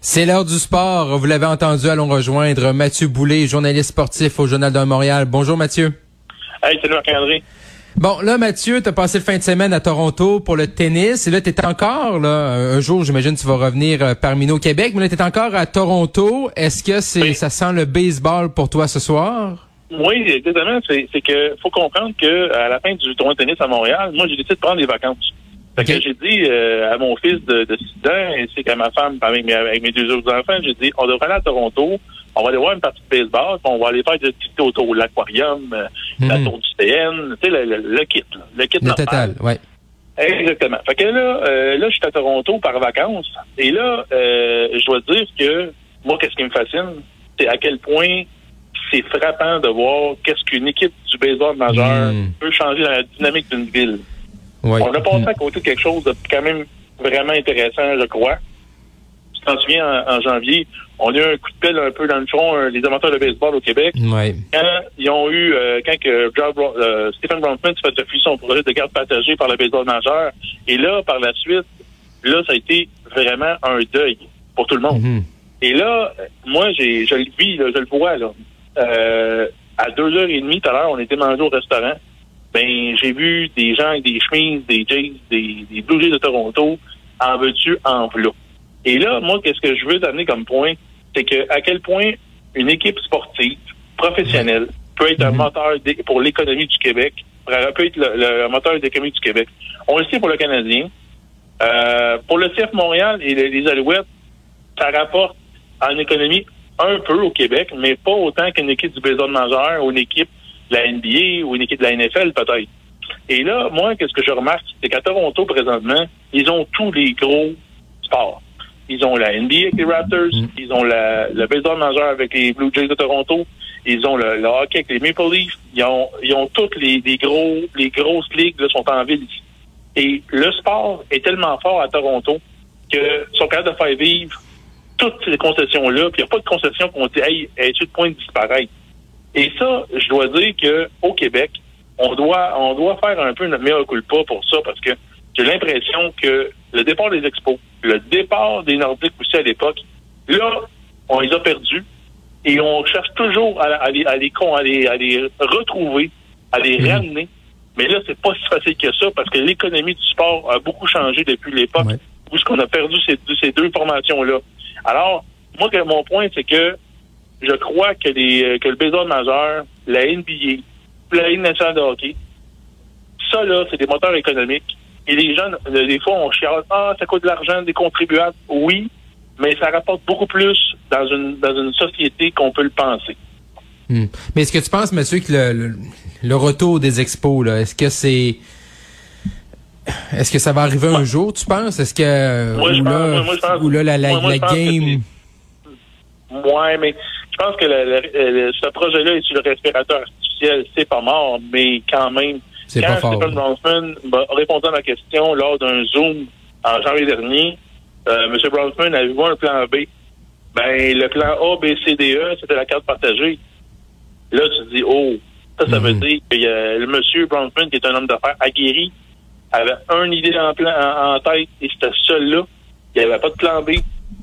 C'est l'heure du sport. Vous l'avez entendu, allons rejoindre Mathieu Boulay, journaliste sportif au Journal de Montréal. Bonjour Mathieu. Hey, salut Marc-André. Bon, là, Mathieu, tu as passé le fin de semaine à Toronto pour le tennis. Et là, tu es encore, là, un jour, j'imagine, tu vas revenir euh, parmi nous au Québec, mais là, tu es encore à Toronto. Est-ce que c'est ça sent le baseball pour toi ce soir? Oui, exactement. C'est que faut comprendre que à la fin du tournoi de tennis à Montréal, moi, j'ai décidé de prendre des vacances. Fait que j'ai dit euh, à mon fils de, de 6 ans, ainsi qu'à ma femme, avec mes, avec mes deux autres enfants, j'ai dit, on devrait aller à Toronto, on va aller voir une partie de baseball, puis on va aller faire des activités autour de l'aquarium, euh, la Mhm. tour du TN, tu sais, le, le, le kit, là, le kit Le normal. total, ouais. Exactement. Fait que là, euh, là, je suis à Toronto par vacances. Et là, euh, je dois dire que moi, qu'est-ce qui me fascine, c'est à quel point c'est frappant de voir qu'est-ce qu'une équipe du baseball majeur Mm. peut changer dans la dynamique d'une ville. ouais. On a passé Mm. à côté de quelque chose de quand même vraiment intéressant, je crois. Tu t'en souviens, en, en janvier, on a eu un coup de pelle un peu dans le front, euh, les amateurs de baseball au Québec. Ouais. Quand ils ont eu, euh, quand que euh, Stephen Bronfman s'est fait refuser son projet de garde partagée par le baseball majeur, et là, par la suite, là, ça a été vraiment un deuil pour tout le monde. Mhm. Et là, moi, j'ai, je le vis, là, je le vois, là. Euh, à deux heures et demie, tout à l'heure, on était mangé au restaurant. Ben, j'ai vu des gens avec des chemises, des Jays, des, des de Toronto, en veux-tu, en v'là. Et là, moi, qu'est-ce que je veux t'amener comme point? C'est que, à quel point une équipe sportive, professionnelle, peut être un Mhm. moteur pour l'économie du Québec, peut être le, le moteur d'économie du Québec. On le sait pour le Canadien. Euh, pour le CF Montréal et les, les Alouettes, ça rapporte en économie un peu au Québec, mais pas autant qu'une équipe du baseball majeur ou une équipe de la NBA ou une équipe de la NFL peut-être. Et là, moi, qu'est-ce que je remarque, c'est qu'à Toronto, présentement, ils ont tous les gros sports. Ils ont la NBA avec les Raptors, Mm. ils ont la, le baseball majeur avec les Blue Jays de Toronto, ils ont le, le hockey avec les Maple Leafs, ils ont, ils ont toutes les, les gros, les grosses ligues là, sont en ville ici. Et le sport est tellement fort à Toronto qu'ils sont capables de faire vivre toutes ces concessions-là, puis il n'y a pas de concession qu'on dit Hey, es-tu de point de disparaître? Et ça, je dois dire que au Québec, on doit on doit faire un peu notre meilleur culpa pour ça, parce que j'ai l'impression que le départ des expos, le départ des Nordiques aussi à l'époque, là, on les a perdus et on cherche toujours à, à les, à, les, à, les, à les retrouver, à les Mhm. ramener. Mais là, c'est pas si facile que ça parce que l'économie du sport a beaucoup changé depuis l'époque Ouais. où ce qu'on a perdu ces, ces deux formations-là. Alors, moi, que mon point, c'est que je crois que, les, que le baseball majeur, la NBA, la Ligue nationale de hockey, ça, là, c'est des moteurs économiques. Et les gens, euh, des fois, on chiale, ah, ça coûte de l'argent des contribuables. Oui, mais ça rapporte beaucoup plus dans une, dans une société qu'on peut le penser. Hmm. Mais est-ce que tu penses, monsieur, que le, le, le retour des expos, là, est-ce que c'est. Est-ce que ça va arriver un jour, tu penses? Est-ce que. Moi, je ou, pense- là, moi, moi, je pense- ou là, la, game? Ouais, mais je pense que le- le- le- ce projet-là est sur le respirateur artificiel. C'est pas mort, mais quand même. C'est Quand pas fort. Stephen Bronfman m'a répondu à ma question lors d'un Zoom en janvier dernier, euh, M. Bronfman avait vu un plan B. Ben, le plan A, B, C, D, E, c'était la carte partagée. Là, tu te dis, oh, ça, ça veut Mhm. dire que euh, le monsieur Bronfman, qui est un homme d'affaires aguerri, avait un idée en, plan, en, en tête et c'était seul-là. Il n'y avait pas de plan B.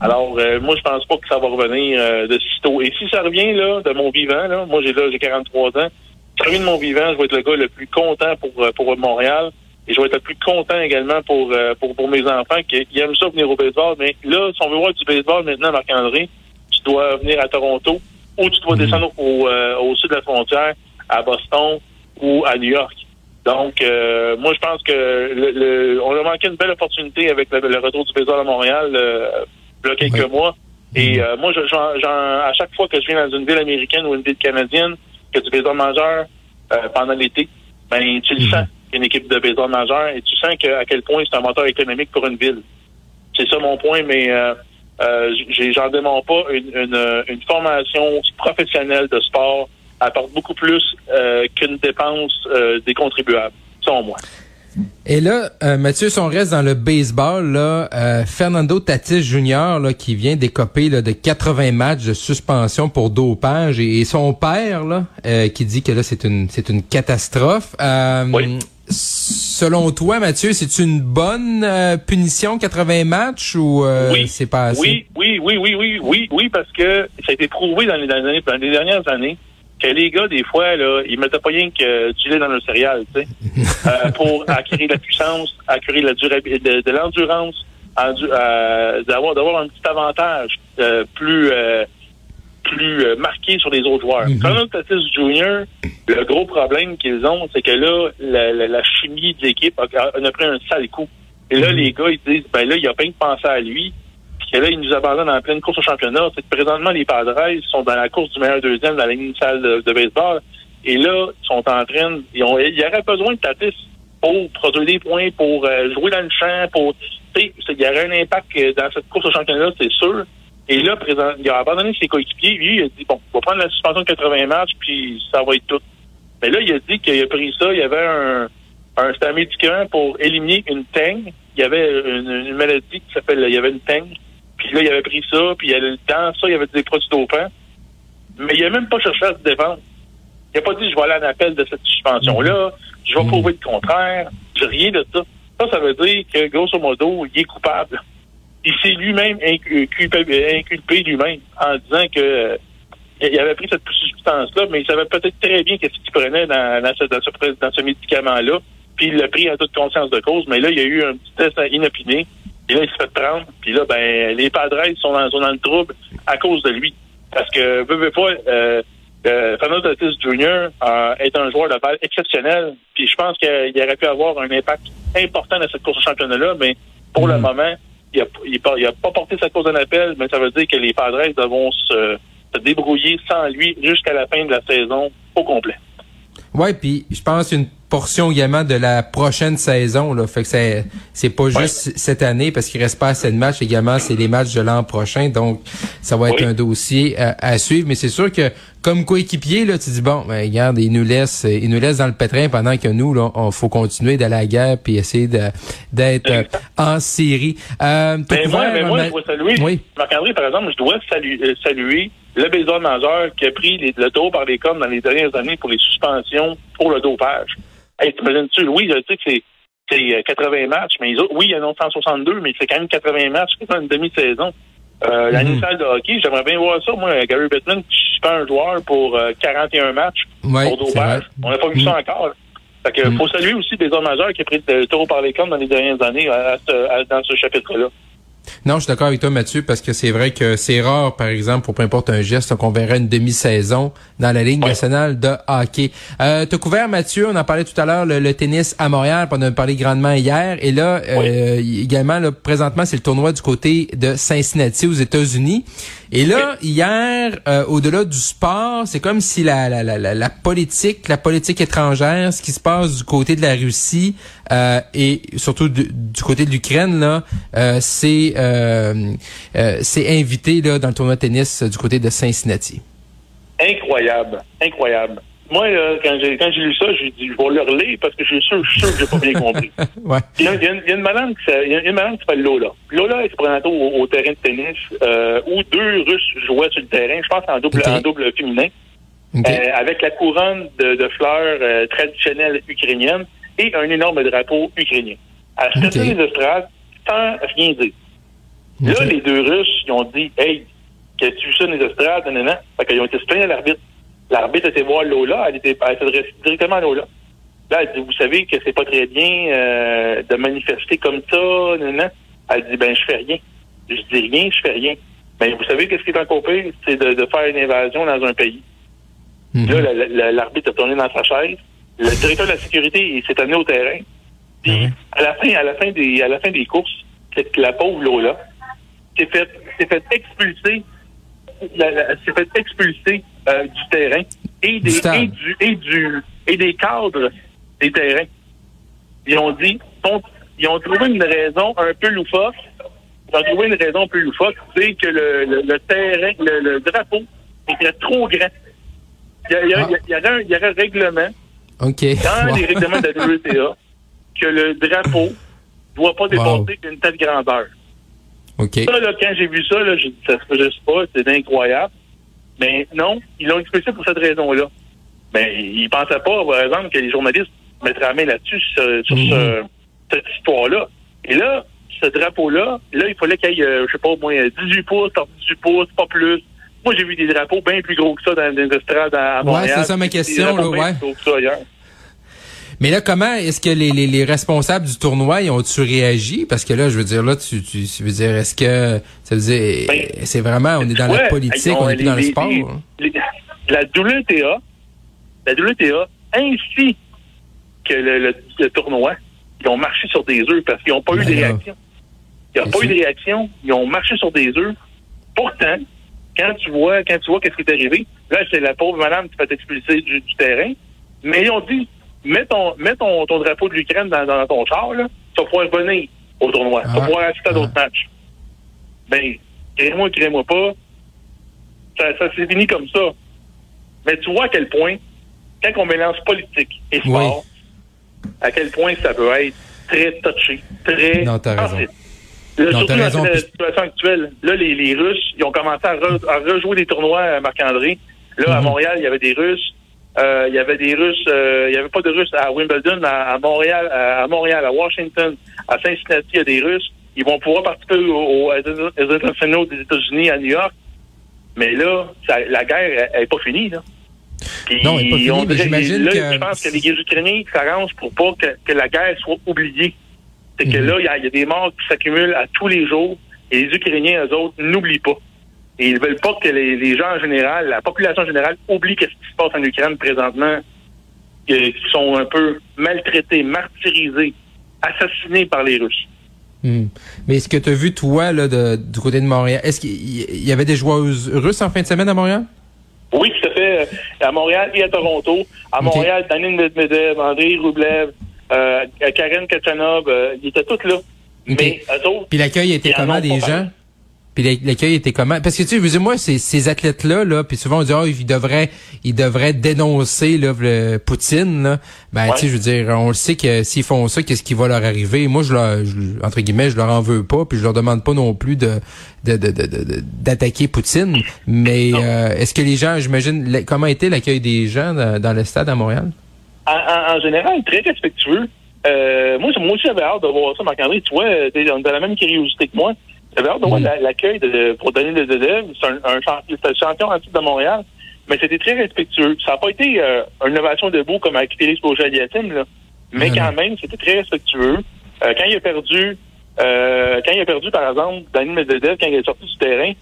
Alors, euh, moi, je pense pas que ça va revenir euh, de sitôt. Et si ça revient, là, de mon vivant, là, moi, j'ai là, j'ai 43 ans, de mon vivant, je vais être le gars le plus content pour, euh, pour Montréal. Et je vais être le plus content également pour, euh, pour, pour mes enfants qui, qui aiment ça venir au baseball. Mais là, si on veut voir du baseball maintenant, Marc-André, tu dois venir à Toronto ou tu dois Mhm. descendre au, euh, au sud de la frontière, à Boston ou à New York. Donc, euh, moi, je pense que le, le- on a manqué une belle opportunité avec le, le retour du baseball à Montréal euh, il y a quelques mois. Et euh, moi, je, j'en- j'en- à chaque fois que je viens dans une ville américaine ou une ville canadienne, que du baseball majeur euh, pendant l'été, ben tu le Mhm. sens, une équipe de baseball majeur, et tu sens que, à quel point c'est un moteur économique pour une ville. C'est ça mon point, mais euh, euh, j'ai- j'en démontre pas une, une, une formation professionnelle de sport apporte beaucoup plus euh, qu'une dépense euh, des contribuables, selon moi. Et là, euh, Mathieu, si on reste dans le baseball, là, euh, Fernando Tatis Jr., là, qui vient d'écoper de 80 matchs de suspension pour dopage, et, son père, là, euh, qui dit que là, c'est une, c'est une catastrophe. Oui. Selon toi, Mathieu, c'est une bonne punition, 80 matchs, ou oui. c'est pas assez? Oui, oui, oui, oui, oui, oui, oui, parce que ça a été prouvé dans les, dans les dernières années que les gars, des fois, là, ils mettaient pas rien que du lait dans le céréal, tu sais, euh, pour acquérir de la puissance, acquérir la durabilité, de, l'endurance, euh, d'avoir d'avoir un petit avantage euh, plus plus marqué sur les autres joueurs. Mm -hmm. Tatis Junior, le gros problème qu'ils ont, c'est que là, la, la, chimie de l'équipe a, a, pris un sale coup. Et là, mm-hmm. les gars, ils disent, ben là, il a pas de penser à lui. Et là, ils nous abandonnent en pleine course au championnat. C'est que présentement, les Padres sont dans la course du meilleur deuxième dans la ligne initiale de, baseball. Et là, ils sont en train... Ils, ont, ils auraient besoin de Tatis pour produire des points, pour euh, jouer dans le champ, pour... Il y aurait un impact euh, dans cette course au championnat, c'est sûr. Et là, présent, il a abandonné ses coéquipiers. Lui, il a dit, bon, on va prendre la suspension de 80 matchs, puis ça va être tout. Mais là, il a dit qu'il a pris ça. Il y avait un, un, un médicament pour éliminer une teigne. Il y avait une, une maladie qui s'appelle, il y avait une teigne puis là, il avait pris ça, puis dans ça, il y avait des produits dopants. Mais il n'a même pas cherché à se défendre. Il n'a pas dit, je vais aller en appel de cette suspension-là, je vais mm. prouver le contraire, je rien de ça. Ça, ça veut dire que, grosso modo, il est coupable. Il s'est lui-même inculpé, lui-même en disant que euh, il avait pris cette substance-là, mais il savait peut-être très bien qu'est-ce qu'il prenait dans, dans, ce, dans ce, dans ce médicament-là. Puis il l'a pris en toute conscience de cause, mais là, il y a eu un petit test inopiné. Et là, il se fait prendre. Puis là, ben, les Padres sont dans, sont dans le trouble à cause de lui. Parce que, veux, veux pas, euh, euh, Fernando Tatis Jr. Euh, est un joueur de balle exceptionnel. Puis je pense qu'il aurait pu avoir un impact important dans cette course au championnat-là, mais pour le mm. moment, il n'a il, a pas porté sa cause en appel, mais ça veut dire que les Padres devront se, se débrouiller sans lui jusqu'à la fin de la saison au complet. Ouais, puis je pense une portion également de la prochaine saison. Là. Fait que c'est c'est pas juste cette année parce qu'il reste pas assez de matchs également, c'est les matchs de l'an prochain. Donc ça va être un dossier euh, à, suivre. Mais c'est sûr que comme coéquipier, là, tu dis bon, ben, regarde, il nous laisse, il nous laisse dans le pétrin pendant que nous, là, on faut continuer d'aller à la guerre puis essayer d'être euh, en série. Euh, mais moi, mais moi, je dois saluer. Oui. Marc-André, par exemple, je dois saluer, euh, saluer le baseball majeur qui a pris les, le dos par les cornes dans les dernières années pour les suspensions pour le dopage. Hey, t'imagines-tu, oui, je sais que c'est c'est 80 euh, matchs, mais ils ont, oui, il y en a 162, mais c'est quand même 80 matchs, c'est une demi-saison. Euh, mm de hockey, j'aimerais bien voir ça. Moi, Gary Bettman, je suis un joueur pour 41 euh, matchs pour dopage. On n'a pas vu ça mhm. encore. Fait que, faut saluer aussi des hommes majeurs qui ont pris le taureau par les cornes dans les dernières années dans ce chapitre-là. Non, je suis d'accord avec toi, Mathieu, parce que c'est vrai que c'est rare, par exemple, pour peu importe un geste, qu'on verrait une demi-saison dans la Ligue nationale de hockey. Euh, tu couvert, Mathieu, on en parlait tout à l'heure, le, tennis à Montréal, on en a parlé grandement hier. Et là, euh, également, là, présentement, c'est le tournoi du côté de Cincinnati aux États-Unis. Et là, hier, euh, au-delà du sport, c'est comme si la, la, la, la, politique, la politique étrangère, ce qui se passe du côté de la Russie euh, et surtout du, côté de l'Ukraine, là, euh, c'est euh, c'est invité là dans le tournoi de tennis du côté de Cincinnati. Incroyable, incroyable moi, quand j'ai quand j'ai lu ça, j'ai dit je vais le relire parce que je suis sûr, je suis sûr que j'ai pas bien compris. ouais. il, y a, il, y a, une il y a une madame qui s'appelle Lola. Lola elle se présentait au, au, terrain de tennis euh, où deux Russes jouaient sur le terrain, je pense en double en double féminin. Euh, avec la couronne de, de fleurs euh, traditionnelles ukrainiennes et un énorme drapeau ukrainien. À okay. les estrades, sans rien dire. Là, les deux Russes, ils ont dit Hey, qu'est-ce que tu ça les estrades? Non. Fait qu'ils ont été se à l'arbitre. L'arbitre était voir Lola, elle était elle directement à Lola. Là, elle dit, vous savez que c'est pas très bien euh, de manifester comme ça, non, non. Elle dit, ben, je fais rien. Je dis rien, je fais rien. Mais vous savez qu'est-ce qui est encore pire? C'est de, de, faire une invasion dans un pays. Mhm. Là, l'arbitre a tourné dans sa chaise. Le directeur de la sécurité s'est amené au terrain. Puis, mhm. à la fin, à la fin des, à la fin des courses, la pauvre Lola s'est fait, s'est fait expulser s'est fait expulser euh, du terrain et des, et, du, et, du, et des cadres des terrains. Ils ont dit, ils ont trouvé une raison un peu loufoque. Ils ont trouvé une raison un peu loufoque, c'est que le, le, terrain, le, drapeau était trop grand. Il y, a, il, y a, il, y aurait un, il y un règlement okay. dans les règlements de la WTA que le drapeau doit pas dépasser une telle grandeur. Ça, là, quand j'ai vu ça, là, dit, ça se faisait pas, c'est incroyable. Mais non, ils l'ont expliqué pour cette raison-là. Mais ils pensaient pas, par exemple, que les journalistes mettraient la main là-dessus sur, sur Mhm. ce- cette histoire-là. Et là, ce drapeau-là, là, il fallait qu'il y ait, euh, je sais pas, au moins 18 pouces, par 18 pouces, pas plus. Moi, j'ai vu des drapeaux bien plus gros que ça dans les estrades à à Ouais, Montréal. c'est ça ma question, là, ouais. plus gros que ça ailleurs. Mais là, comment est-ce que les, les, les responsables du tournoi ils ont-tu réagi? Parce que là, je veux dire, là, tu, tu, tu veux dire, est-ce que ça veut dire Ben, c'est vraiment on est dans la politique, ils ont on est plus les- dans le sport? hein? la WTA, la WTA, ainsi que le, le- le tournoi, ils ont marché sur des œufs parce qu'ils n'ont pas eu Ben de là. réaction. Il n'y a Bien pas eu de réaction. Ils ont marché sur des œufs. Pourtant, quand tu vois, quand tu vois qu'est-ce qui est arrivé, là, c'est la pauvre madame qui fait expulser du, du terrain. Mais ils ont dit, mets ton, mets ton, ton drapeau de l'Ukraine dans, dans ton char, là, tu vas pouvoir venir au tournoi. Tu Ah. vas pouvoir assister à d'autres Ah. matchs. Ben, crée-moi, crée-moi pas. Ça, ça s'est fini comme ça. Mais tu vois à quel point, quand on mélange politique et sport, à quel point ça peut être très touché, très Non, t'as raison. sensible. Là, Non, surtout dans raison, la situation actuelle. Là, les, les Russes, ils ont commencé à, re- à rejouer des tournois à Marc-André. Là, à Mhm. Montréal, il y avait des Russes. Euh, il y avait des Russes. euh, il y avait pas de Russes à Wimbledon, à, à Montréal, à, à Montréal, à Washington, à Cincinnati, il y a des Russes. Ils vont pouvoir participer aux, aux internationaux des États-Unis à New York. Mais là, ça- la guerre, elle n'est pas finie, là. Puis, Non, elle est pas finie, on mais j'imagine que- Je pense que les Ukrainiens s'arrangent pour pas que, que la guerre soit oubliée. C'est que Mhm. là, il y, y a des morts qui s'accumulent à tous les jours et les Ukrainiens, eux autres, n'oublient pas. Et ils veulent pas que les, les gens en général, la population en général, oublie qu'est-ce qui se passe en Ukraine présentement, qui sont un peu maltraités, martyrisés, assassinés par les Russes. Hmm. Mais est-ce que tu as vu, toi, là, de- du côté de Montréal, est-ce qu'il y- avait des joueuses russes en fin de semaine à Montréal? Oui, tout à fait. euh, À Montréal et à Toronto. À. Montréal, Danine Medvedev, André Roublev, euh, Karen Kachanov, euh, ils étaient tous là. Mais eux autres, Puis l'accueil était comment des gens? Puis l'ac- l'accueil était comment? Parce que tu sais, moi, ces, ces athlètes-là, là, puis souvent on dit, oh, ils devraient, ils devraient dénoncer là, le Poutine. Là. Ben, Ouais. tu sais, je veux dire, on le sait que s'ils font ça, qu'est-ce qui va leur arriver? Moi, je leur, je- entre guillemets, je leur en veux pas, puis je leur demande pas non plus de de- de- de- d'attaquer Poutine. Mais euh, est-ce que les gens, j'imagine, comment était l'accueil des gens dans, dans le stade à Montréal? en, en- en général, très respectueux. Euh, moi, moi aussi, j'avais hâte de voir ça, Marc-André. Tu vois, euh, t'es dans la même curiosité que moi. De voir Mm. la- l'accueil de, pour Denis Lededev. C'est un, un le champion en titre de Montréal. Mais c'était très respectueux. Ça n'a pas été euh, une innovation debout comme avec Félix Beaujaliatim, là. Mais Non, quand même, c'était très respectueux. Euh, quand il a perdu, euh, quand il a perdu, par exemple, Denis Medvedev, quand il est sorti du terrain,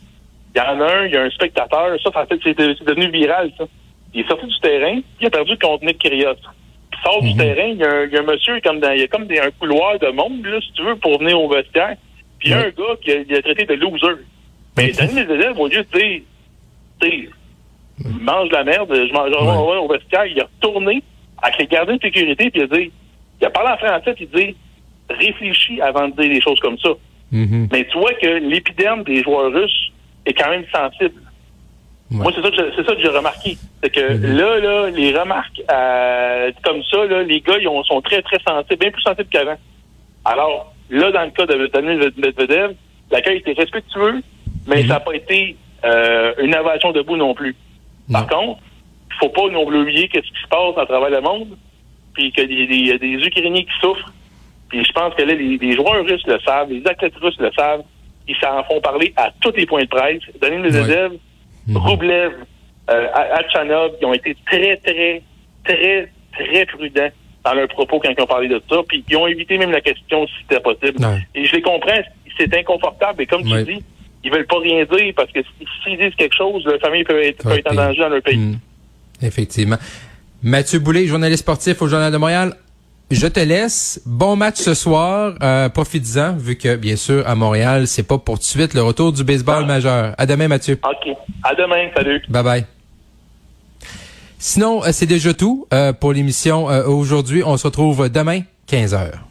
il y en a un, il y a un spectateur, ça, ça c'est de- devenu viral, ça. Il est sorti du terrain, il a perdu contre Nick Kyrgios. Il sort du Mhm. terrain, il y, a un, il y a un monsieur comme dans, il y a comme des, un couloir de monde, là, si tu veux, pour venir au vestiaire. Puis il y a un gars qui a, il a traité de loser. Mais Ok. Danny Medvedev, au lieu de dire, tu sais, mange la merde, je mange Ouais. au vestiaire, il a retourné avec les gardiens de sécurité, puis il a dit, il a parlé en français, puis il dit, réfléchis avant de dire des choses comme ça. Mhm. Mais tu vois que l'épiderme des joueurs russes est quand même sensible. Ouais. Moi, c'est ça ça que j'ai remarqué. C'est que Mhm. là, là, les remarques euh, comme ça, là, les gars, ils ont- sont très, très sensibles, bien plus sensibles qu'avant. Alors, là, dans le cas de Daniel Medvedev, l'accueil était respectueux, mais Mhm. ça n'a pas été euh, une innovation debout non plus. Par contre, il faut pas non plus oublier qu'est-ce qui se passe à travers le monde, puis qu'il y a des, des- il y a des Ukrainiens qui souffrent. Puis je pense que là, les, les joueurs russes le savent, les athlètes russes le savent. Ils s'en font parler à tous les points de presse. Daniel Medvedev, Mhm. Roublev, euh, Achanov, ils ont été très, très, très, très prudents dans leurs propos quand ils ont parlé de ça. Puis ils ont évité même la question si c'était possible. Et je les comprends, c'est inconfortable. Et comme tu dis, ils veulent pas rien dire parce que si- s'ils disent quelque chose, leur famille peut être, peut être en danger dans leur pays. Hmm. Effectivement. Mathieu Boulay, journaliste sportif au Journal de Montréal. Je te laisse. Bon match ce soir. Euh, Profites-en, vu que, bien sûr, à Montréal, c'est pas pour tout de suite le retour du baseball Ah. majeur. À demain, Mathieu. OK. À demain. Salut. Bye bye. Sinon, euh, c'est déjà tout euh, pour l'émission. Euh, Aujourd'hui, on se retrouve demain, 15 heures.